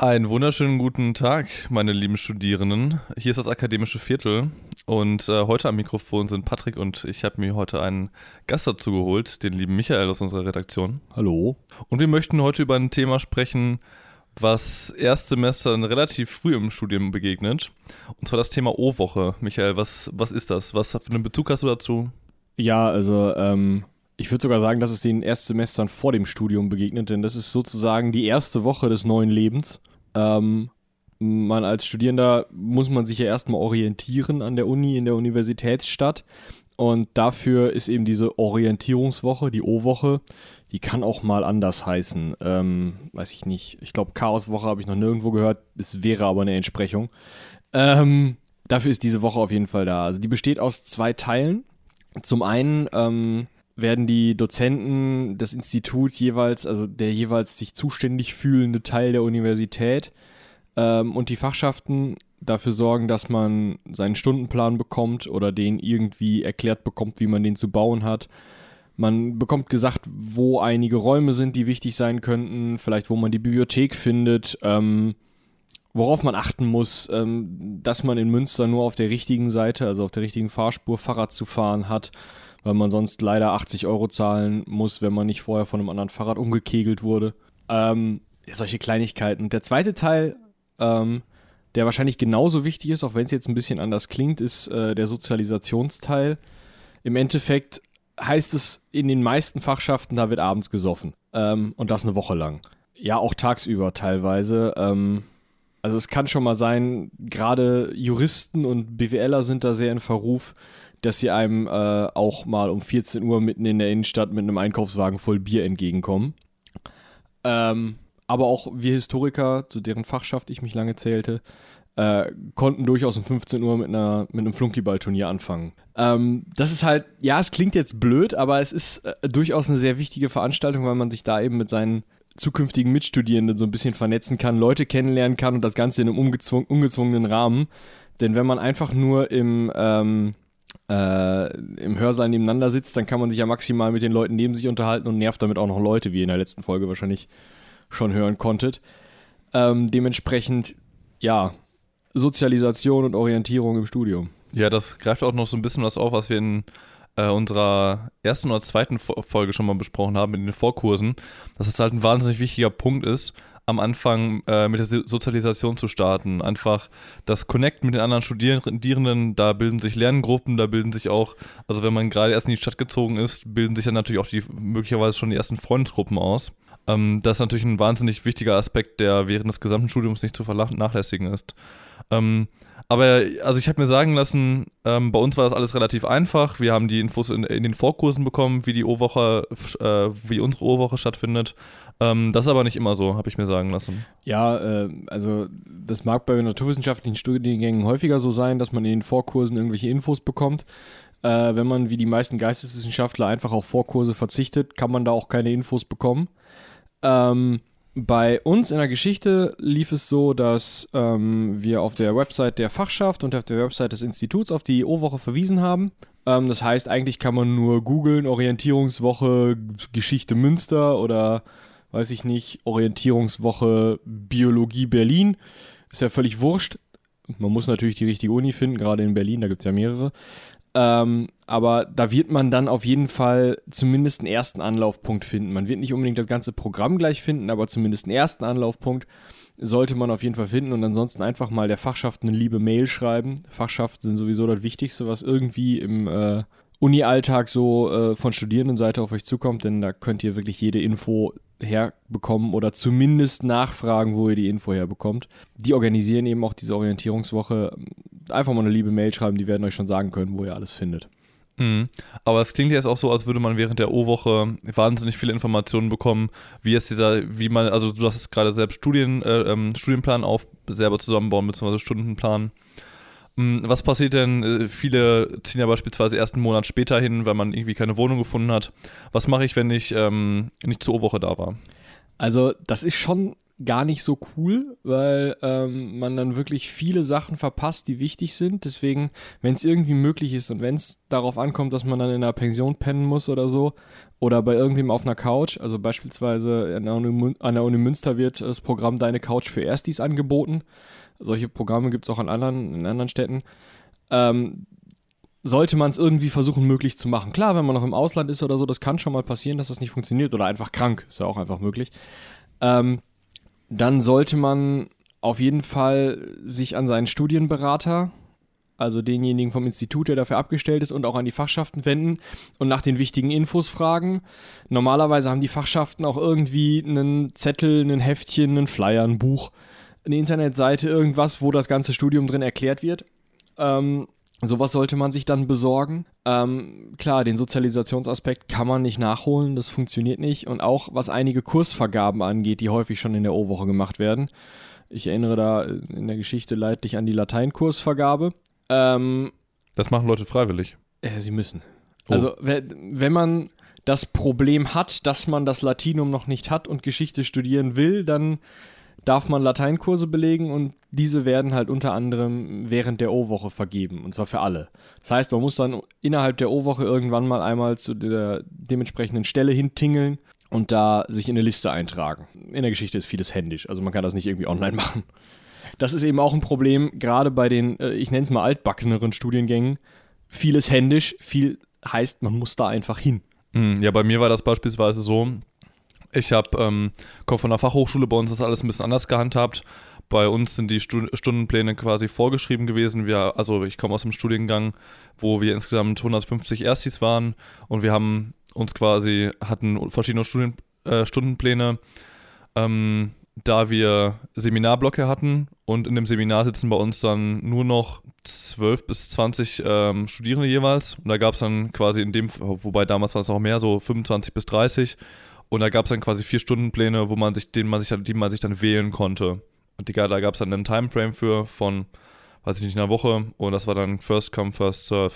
Einen wunderschönen guten Tag, meine lieben Studierenden. Hier ist das akademische Viertel und äh, heute am Mikrofon sind Patrick und ich habe mir heute einen Gast dazu geholt, den lieben Michael aus unserer Redaktion. Hallo. Und wir möchten heute über ein Thema sprechen, was Erstsemestern relativ früh im Studium begegnet. Und zwar das Thema O-Woche. Michael, was, was ist das? Was für einen Bezug hast du dazu? Ja, also ähm, ich würde sogar sagen, dass es den Erstsemestern vor dem Studium begegnet, denn das ist sozusagen die erste Woche des neuen Lebens. Ähm, man als Studierender muss man sich ja erstmal orientieren an der Uni, in der Universitätsstadt. Und dafür ist eben diese Orientierungswoche, die O-Woche, die kann auch mal anders heißen. Ähm, weiß ich nicht. Ich glaube, Chaoswoche habe ich noch nirgendwo gehört. Es wäre aber eine Entsprechung. Ähm, dafür ist diese Woche auf jeden Fall da. Also die besteht aus zwei Teilen. Zum einen ähm, werden die Dozenten, das Institut jeweils, also der jeweils sich zuständig fühlende Teil der Universität ähm, und die Fachschaften dafür sorgen, dass man seinen Stundenplan bekommt oder den irgendwie erklärt bekommt, wie man den zu bauen hat. Man bekommt gesagt, wo einige Räume sind, die wichtig sein könnten, vielleicht wo man die Bibliothek findet, ähm, worauf man achten muss, ähm, dass man in Münster nur auf der richtigen Seite, also auf der richtigen Fahrspur Fahrrad zu fahren hat weil man sonst leider 80 Euro zahlen muss, wenn man nicht vorher von einem anderen Fahrrad umgekegelt wurde. Ähm, solche Kleinigkeiten. Der zweite Teil, ähm, der wahrscheinlich genauso wichtig ist, auch wenn es jetzt ein bisschen anders klingt, ist äh, der Sozialisationsteil. Im Endeffekt heißt es in den meisten Fachschaften, da wird abends gesoffen. Ähm, und das eine Woche lang. Ja, auch tagsüber teilweise. Ähm, also es kann schon mal sein, gerade Juristen und BWLer sind da sehr in Verruf, dass sie einem äh, auch mal um 14 Uhr mitten in der Innenstadt mit einem Einkaufswagen voll Bier entgegenkommen. Ähm, aber auch wir Historiker, zu deren Fachschaft ich mich lange zählte, äh, konnten durchaus um 15 Uhr mit, einer, mit einem Flunkyball-Turnier anfangen. Ähm, das ist halt, ja, es klingt jetzt blöd, aber es ist äh, durchaus eine sehr wichtige Veranstaltung, weil man sich da eben mit seinen zukünftigen Mitstudierenden so ein bisschen vernetzen kann, Leute kennenlernen kann und das Ganze in einem ungezwungenen Rahmen. Denn wenn man einfach nur im, ähm, äh, im Hörsaal nebeneinander sitzt, dann kann man sich ja maximal mit den Leuten neben sich unterhalten und nervt damit auch noch Leute, wie ihr in der letzten Folge wahrscheinlich schon hören konntet. Ähm, dementsprechend, ja, Sozialisation und Orientierung im Studium. Ja, das greift auch noch so ein bisschen was auf, was wir in äh, unserer ersten oder zweiten Folge schon mal besprochen haben, in den Vorkursen, dass es halt ein wahnsinnig wichtiger Punkt ist, am Anfang äh, mit der Sozialisation zu starten. Einfach das Connect mit den anderen Studierenden, da bilden sich Lerngruppen, da bilden sich auch, also wenn man gerade erst in die Stadt gezogen ist, bilden sich dann natürlich auch die möglicherweise schon die ersten Freundesgruppen aus. Ähm, das ist natürlich ein wahnsinnig wichtiger Aspekt, der während des gesamten Studiums nicht zu vernachlässigen ist. Ähm, aber also ich habe mir sagen lassen, ähm, bei uns war das alles relativ einfach. Wir haben die Infos in, in den Vorkursen bekommen, wie die O-Woche, äh, wie unsere O-Woche stattfindet. Ähm, das ist aber nicht immer so, habe ich mir sagen lassen. Ja, äh, also das mag bei naturwissenschaftlichen Studiengängen häufiger so sein, dass man in den Vorkursen irgendwelche Infos bekommt. Äh, wenn man wie die meisten Geisteswissenschaftler einfach auf Vorkurse verzichtet, kann man da auch keine Infos bekommen. Ähm, bei uns in der Geschichte lief es so, dass ähm, wir auf der Website der Fachschaft und auf der Website des Instituts auf die O-Woche verwiesen haben. Ähm, das heißt, eigentlich kann man nur googeln, Orientierungswoche Geschichte Münster oder weiß ich nicht, Orientierungswoche Biologie Berlin. Ist ja völlig wurscht. Man muss natürlich die richtige Uni finden, gerade in Berlin, da gibt es ja mehrere. Ähm, aber da wird man dann auf jeden Fall zumindest einen ersten Anlaufpunkt finden. Man wird nicht unbedingt das ganze Programm gleich finden, aber zumindest einen ersten Anlaufpunkt sollte man auf jeden Fall finden und ansonsten einfach mal der Fachschaft eine liebe Mail schreiben. Fachschaften sind sowieso das Wichtigste, was irgendwie im äh, Uni-Alltag so äh, von Studierendenseite auf euch zukommt, denn da könnt ihr wirklich jede Info herbekommen oder zumindest nachfragen, wo ihr die Info herbekommt. Die organisieren eben auch diese Orientierungswoche. Einfach mal eine liebe Mail schreiben, die werden euch schon sagen können, wo ihr alles findet. Mhm. Aber es klingt jetzt auch so, als würde man während der O-Woche wahnsinnig viele Informationen bekommen, wie es dieser, wie man, also du hast gerade selbst Studien, äh, ähm, Studienplan auf, selber zusammenbauen, beziehungsweise Stundenplan. Hm, was passiert denn? Äh, viele ziehen ja beispielsweise erst einen Monat später hin, weil man irgendwie keine Wohnung gefunden hat. Was mache ich, wenn ich ähm, nicht zur O-Woche da war? Also, das ist schon gar nicht so cool, weil ähm, man dann wirklich viele Sachen verpasst, die wichtig sind. Deswegen, wenn es irgendwie möglich ist und wenn es darauf ankommt, dass man dann in einer Pension pennen muss oder so, oder bei irgendwem auf einer Couch, also beispielsweise an der Uni, an der Uni Münster wird das Programm Deine Couch für Erstis angeboten. Solche Programme gibt es auch an anderen, in anderen Städten. Ähm, sollte man es irgendwie versuchen, möglich zu machen. Klar, wenn man noch im Ausland ist oder so, das kann schon mal passieren, dass das nicht funktioniert oder einfach krank, ist ja auch einfach möglich. Ähm, dann sollte man auf jeden Fall sich an seinen Studienberater, also denjenigen vom Institut, der dafür abgestellt ist, und auch an die Fachschaften wenden und nach den wichtigen Infos fragen. Normalerweise haben die Fachschaften auch irgendwie einen Zettel, ein Heftchen, einen Flyer, ein Buch, eine Internetseite, irgendwas, wo das ganze Studium drin erklärt wird. Ähm, Sowas sollte man sich dann besorgen. Ähm, klar, den Sozialisationsaspekt kann man nicht nachholen, das funktioniert nicht. Und auch was einige Kursvergaben angeht, die häufig schon in der O-Woche gemacht werden. Ich erinnere da in der Geschichte leidlich an die Lateinkursvergabe. Ähm, das machen Leute freiwillig. Ja, sie müssen. Oh. Also, wenn man das Problem hat, dass man das Latinum noch nicht hat und Geschichte studieren will, dann darf man Lateinkurse belegen und diese werden halt unter anderem während der O-Woche vergeben und zwar für alle. Das heißt, man muss dann innerhalb der O-Woche irgendwann mal einmal zu der dementsprechenden Stelle hintingeln und da sich in eine Liste eintragen. In der Geschichte ist vieles händisch, also man kann das nicht irgendwie online machen. Das ist eben auch ein Problem, gerade bei den, äh, ich nenne es mal altbackeneren Studiengängen. Vieles händisch, viel heißt, man muss da einfach hin. Hm, ja, bei mir war das beispielsweise so, ich habe ähm, komme von der Fachhochschule, bei uns ist alles ein bisschen anders gehandhabt. Bei uns sind die Stud Stundenpläne quasi vorgeschrieben gewesen. Wir, also ich komme aus einem Studiengang, wo wir insgesamt 150 Erstis waren und wir haben uns quasi, hatten verschiedene Studien, äh, Stundenpläne, ähm, da wir Seminarblöcke hatten und in dem Seminar sitzen bei uns dann nur noch 12 bis 20 ähm, Studierende jeweils. Und da gab es dann quasi in dem, wobei damals war es auch mehr, so 25 bis 30 und da gab es dann quasi vier Stundenpläne, wo man sich, den man sich, die man sich dann wählen konnte. Und die, da gab es dann einen Timeframe für von, weiß ich nicht, einer Woche. Und das war dann First Come, First Serve.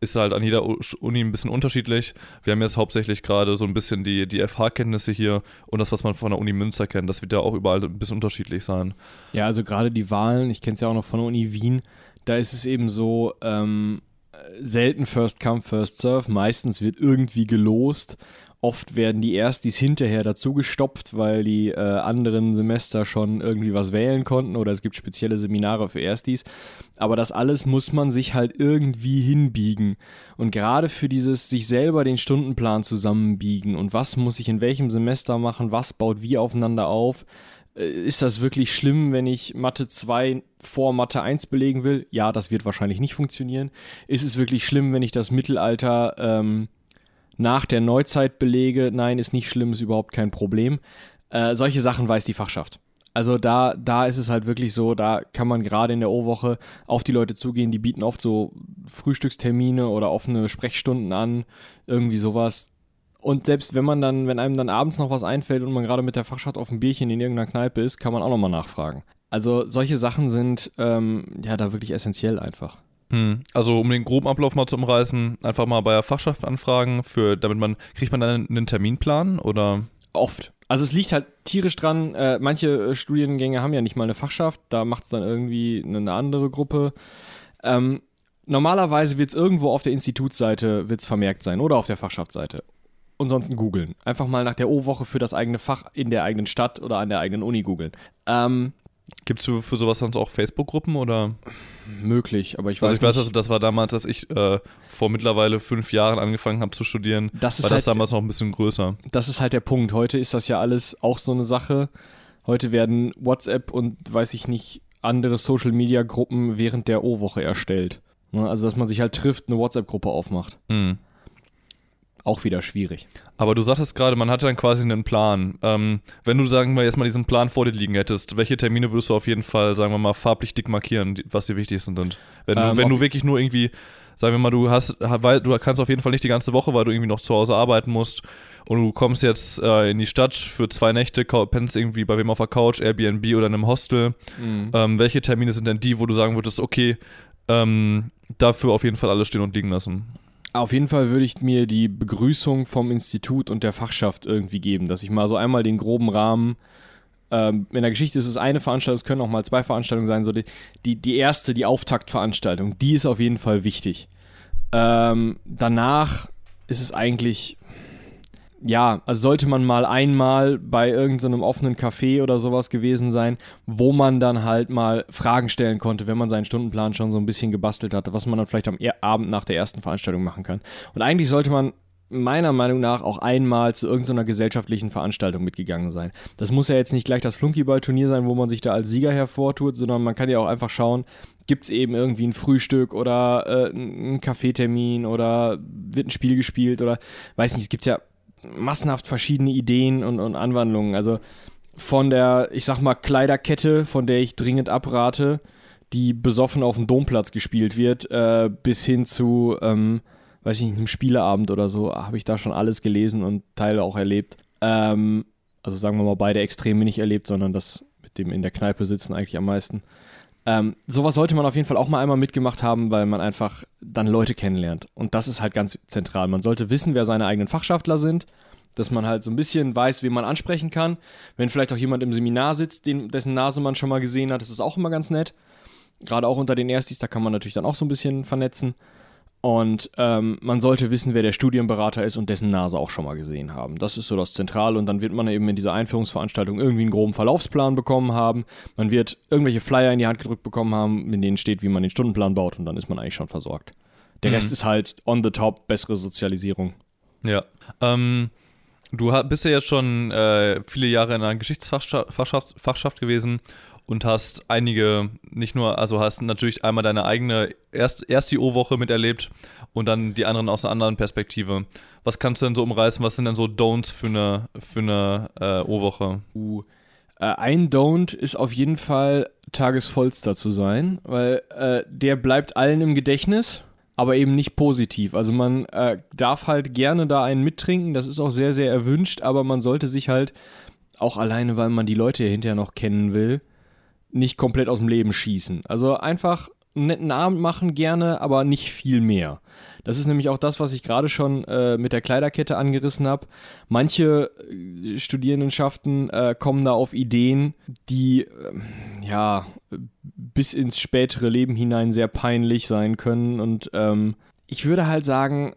Ist halt an jeder Uni ein bisschen unterschiedlich. Wir haben jetzt hauptsächlich gerade so ein bisschen die, die FH-Kenntnisse hier und das, was man von der Uni Münster kennt. Das wird ja auch überall ein bisschen unterschiedlich sein. Ja, also gerade die Wahlen, ich kenne es ja auch noch von der Uni Wien, da ist es eben so, ähm, selten First Come, First Serve. Meistens wird irgendwie gelost Oft werden die Erstis hinterher dazu gestopft, weil die äh, anderen Semester schon irgendwie was wählen konnten oder es gibt spezielle Seminare für Erstis. Aber das alles muss man sich halt irgendwie hinbiegen. Und gerade für dieses sich selber den Stundenplan zusammenbiegen und was muss ich in welchem Semester machen, was baut wie aufeinander auf, äh, ist das wirklich schlimm, wenn ich Mathe 2 vor Mathe 1 belegen will? Ja, das wird wahrscheinlich nicht funktionieren. Ist es wirklich schlimm, wenn ich das Mittelalter ähm, nach der Neuzeit belege, nein, ist nicht schlimm, ist überhaupt kein Problem. Äh, solche Sachen weiß die Fachschaft. Also da, da ist es halt wirklich so, da kann man gerade in der O-Woche auf die Leute zugehen, die bieten oft so Frühstückstermine oder offene Sprechstunden an, irgendwie sowas. Und selbst wenn man dann, wenn einem dann abends noch was einfällt und man gerade mit der Fachschaft auf ein Bierchen in irgendeiner Kneipe ist, kann man auch nochmal nachfragen. Also solche Sachen sind ähm, ja da wirklich essentiell einfach. Hm. Also um den groben Ablauf mal zu umreißen, einfach mal bei der Fachschaft anfragen, für, damit man, kriegt man dann einen Terminplan oder? Oft. Also es liegt halt tierisch dran, äh, manche äh, Studiengänge haben ja nicht mal eine Fachschaft, da macht es dann irgendwie eine andere Gruppe. Ähm, normalerweise wird es irgendwo auf der Institutsseite wird's vermerkt sein oder auf der Fachschaftsseite. Ansonsten googeln. Einfach mal nach der O-Woche für das eigene Fach in der eigenen Stadt oder an der eigenen Uni googeln. Ähm, Gibt es für, sowas sonst auch Facebook-Gruppen oder? Möglich, aber ich weiß Also ich weiß, also das war damals, dass ich äh, vor mittlerweile fünf Jahren angefangen habe zu studieren, das ist war halt, das damals noch ein bisschen größer. Das ist halt der Punkt. Heute ist das ja alles auch so eine Sache. Heute werden WhatsApp und weiß ich nicht, andere Social-Media-Gruppen während der O-Woche erstellt. Ne, also, dass man sich halt trifft, eine WhatsApp-Gruppe aufmacht. Mhm auch wieder schwierig. Aber du sagtest gerade, man hatte dann quasi einen Plan. Ähm, wenn du, sagen wir, jetzt mal diesen Plan vor dir liegen hättest, welche Termine würdest du auf jeden Fall, sagen wir mal, farblich dick markieren, was die wichtigsten sind? Wenn du, ähm, wenn du wirklich nur irgendwie, sagen wir mal, du hast, weil du kannst auf jeden Fall nicht die ganze Woche, weil du irgendwie noch zu Hause arbeiten musst und du kommst jetzt äh, in die Stadt für zwei Nächte, pennst irgendwie bei wem auf der Couch, Airbnb oder in einem Hostel. Mhm. Ähm, welche Termine sind denn die, wo du sagen würdest, okay, ähm, dafür auf jeden Fall alles stehen und liegen lassen? Auf jeden Fall würde ich mir die Begrüßung vom Institut und der Fachschaft irgendwie geben, dass ich mal so einmal den groben Rahmen Ähm, in der Geschichte ist es eine Veranstaltung, es können auch mal zwei Veranstaltungen sein. So die, die, die erste, die Auftaktveranstaltung, die ist auf jeden Fall wichtig. Ähm, danach ist es eigentlich, ja, also sollte man mal einmal bei irgendeinem so offenen Café oder sowas gewesen sein, wo man dann halt mal Fragen stellen konnte, wenn man seinen Stundenplan schon so ein bisschen gebastelt hatte, was man dann vielleicht am Abend nach der ersten Veranstaltung machen kann. Und eigentlich sollte man meiner Meinung nach auch einmal zu irgendeiner gesellschaftlichen Veranstaltung mitgegangen sein. Das muss ja jetzt nicht gleich das Flunkyball-Turnier sein, wo man sich da als Sieger hervortut, sondern man kann ja auch einfach schauen, gibt es eben irgendwie ein Frühstück oder äh, einen Kaffeetermin oder wird ein Spiel gespielt oder weiß nicht, es gibt ja massenhaft verschiedene Ideen und, und Anwandlungen. Also von der, ich sag mal, Kleiderkette, von der ich dringend abrate, die besoffen auf dem Domplatz gespielt wird, äh, bis hin zu ähm, weiß ich nicht, einem Spieleabend oder so, habe ich da schon alles gelesen und Teile auch erlebt. Ähm, also sagen wir mal, beide Extreme nicht erlebt, sondern das mit dem in der Kneipe sitzen eigentlich am meisten. Ähm, sowas sollte man auf jeden Fall auch mal einmal mitgemacht haben, weil man einfach dann Leute kennenlernt. Und das ist halt ganz zentral. Man sollte wissen, wer seine eigenen Fachschaftler sind, dass man halt so ein bisschen weiß, wen man ansprechen kann. Wenn vielleicht auch jemand im Seminar sitzt, den, dessen Nase man schon mal gesehen hat, das ist auch immer ganz nett. Gerade auch unter den Erstis, da kann man natürlich dann auch so ein bisschen vernetzen. Und ähm, man sollte wissen, wer der Studienberater ist und dessen Nase auch schon mal gesehen haben. Das ist so das Zentrale. Und dann wird man eben in dieser Einführungsveranstaltung irgendwie einen groben Verlaufsplan bekommen haben. Man wird irgendwelche Flyer in die Hand gedrückt bekommen haben, in denen steht, wie man den Stundenplan baut. Und dann ist man eigentlich schon versorgt. Der mhm. Rest ist halt on the top, bessere Sozialisierung. Ja. Ähm, du bist ja jetzt schon äh, viele Jahre in einer Geschichtsfachschaft Fachschaft gewesen und hast einige, nicht nur, also hast natürlich einmal deine eigene erst, erst die O-Woche miterlebt und dann die anderen aus einer anderen Perspektive. Was kannst du denn so umreißen? Was sind denn so Don'ts für eine, für eine äh, O-Woche? Uh, äh, ein Don't ist auf jeden Fall tagesvollster zu sein, weil äh, der bleibt allen im Gedächtnis aber eben nicht positiv. Also man äh, darf halt gerne da einen mittrinken, das ist auch sehr, sehr erwünscht, aber man sollte sich halt auch alleine, weil man die Leute hinterher noch kennen will, nicht komplett aus dem Leben schießen. Also einfach einen netten Abend machen gerne, aber nicht viel mehr. Das ist nämlich auch das, was ich gerade schon äh, mit der Kleiderkette angerissen habe. Manche äh, Studierendenschaften äh, kommen da auf Ideen, die ähm, ja bis ins spätere Leben hinein sehr peinlich sein können. Und ähm, ich würde halt sagen,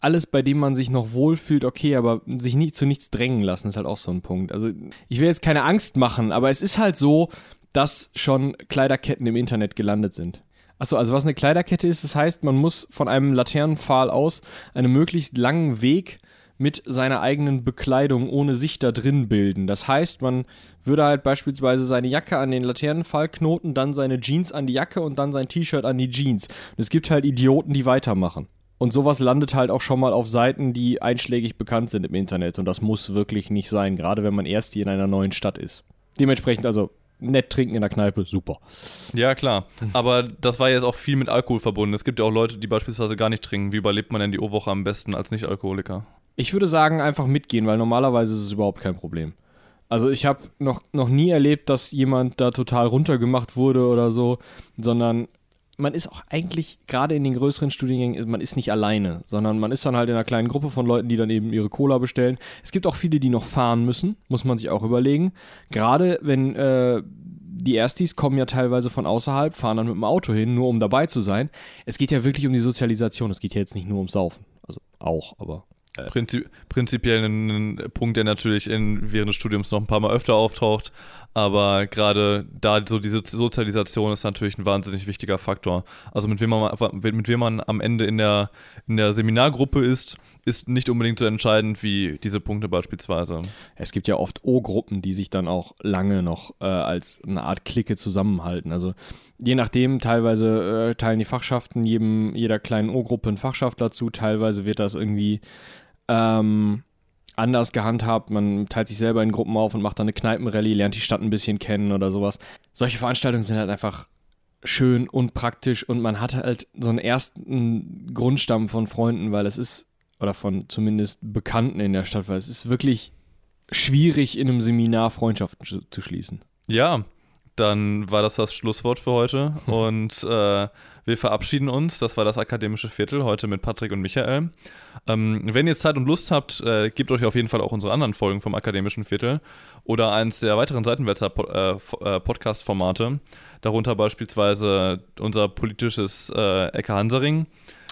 alles, bei dem man sich noch wohlfühlt, okay, aber sich nicht zu nichts drängen lassen, ist halt auch so ein Punkt. Also ich will jetzt keine Angst machen, aber es ist halt so, dass schon Kleiderketten im Internet gelandet sind. Achso, also was eine Kleiderkette ist, das heißt, man muss von einem Laternenpfahl aus einen möglichst langen Weg mit seiner eigenen Bekleidung ohne sich da drin bilden. Das heißt, man würde halt beispielsweise seine Jacke an den Laternenpfahl knoten, dann seine Jeans an die Jacke und dann sein T-Shirt an die Jeans. Und es gibt halt Idioten, die weitermachen. Und sowas landet halt auch schon mal auf Seiten, die einschlägig bekannt sind im Internet. Und das muss wirklich nicht sein, gerade wenn man erst hier in einer neuen Stadt ist. Dementsprechend also nett trinken in der Kneipe, super. Ja, klar. Aber das war jetzt auch viel mit Alkohol verbunden. Es gibt ja auch Leute, die beispielsweise gar nicht trinken. Wie überlebt man denn die O-Woche am besten als Nicht-Alkoholiker? Ich würde sagen, einfach mitgehen, weil normalerweise ist es überhaupt kein Problem. Also ich habe noch, noch nie erlebt, dass jemand da total runtergemacht wurde oder so, sondern man ist auch eigentlich gerade in den größeren Studiengängen, man ist nicht alleine, sondern man ist dann halt in einer kleinen Gruppe von Leuten, die dann eben ihre Cola bestellen. Es gibt auch viele, die noch fahren müssen, muss man sich auch überlegen. Gerade wenn äh, die Erstis kommen ja teilweise von außerhalb, fahren dann mit dem Auto hin, nur um dabei zu sein. Es geht ja wirklich um die Sozialisation, es geht ja jetzt nicht nur ums Saufen. Also auch, aber äh, Prinzip, prinzipiell ein, Punkt, der natürlich in, während des Studiums noch ein paar Mal öfter auftaucht. Aber gerade da so diese Sozialisation ist natürlich ein wahnsinnig wichtiger Faktor. Also mit wem man, mit wem man am Ende in der, in der Seminargruppe ist, ist nicht unbedingt so entscheidend wie diese Punkte beispielsweise. Es gibt ja oft O-Gruppen, die sich dann auch lange noch äh, als eine Art Clique zusammenhalten. Also je nachdem, teilweise äh, teilen die Fachschaften jedem, jeder kleinen O-Gruppe einen Fachschaft dazu, teilweise wird das irgendwie ähm, anders gehandhabt. Man teilt sich selber in Gruppen auf und macht dann eine Kneipenrallye, lernt die Stadt ein bisschen kennen oder sowas. Solche Veranstaltungen sind halt einfach schön und praktisch und man hat halt so einen ersten Grundstamm von Freunden, weil es ist, oder von zumindest Bekannten in der Stadt, weil es ist wirklich schwierig, in einem Seminar Freundschaften zu, zu schließen. Ja, dann war das das Schlusswort für heute und äh, wir verabschieden uns. Das war das akademische Viertel heute mit Patrick und Michael. Ähm, wenn ihr Zeit und Lust habt, äh, gebt euch auf jeden Fall auch unsere anderen Folgen vom akademischen Viertel oder eins der weiteren Seitenwälzer äh, äh, Podcast-Formate. Darunter beispielsweise unser politisches äh, Ecke Hansaring.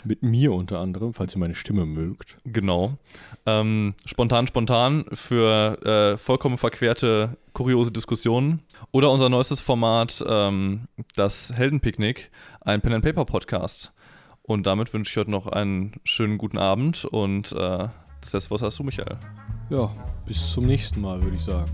Mit mir unter anderem, falls ihr meine Stimme mögt. Genau. Ähm, spontan, spontan für äh, vollkommen verquerte, kuriose Diskussionen. Oder unser neuestes Format, ähm, das Heldenpicknick, ein Pen-and-Paper-Podcast. Und damit wünsche ich heute noch einen schönen guten Abend und äh, das letzte Wort hast du, Michael. Ja, bis zum nächsten Mal, würde ich sagen.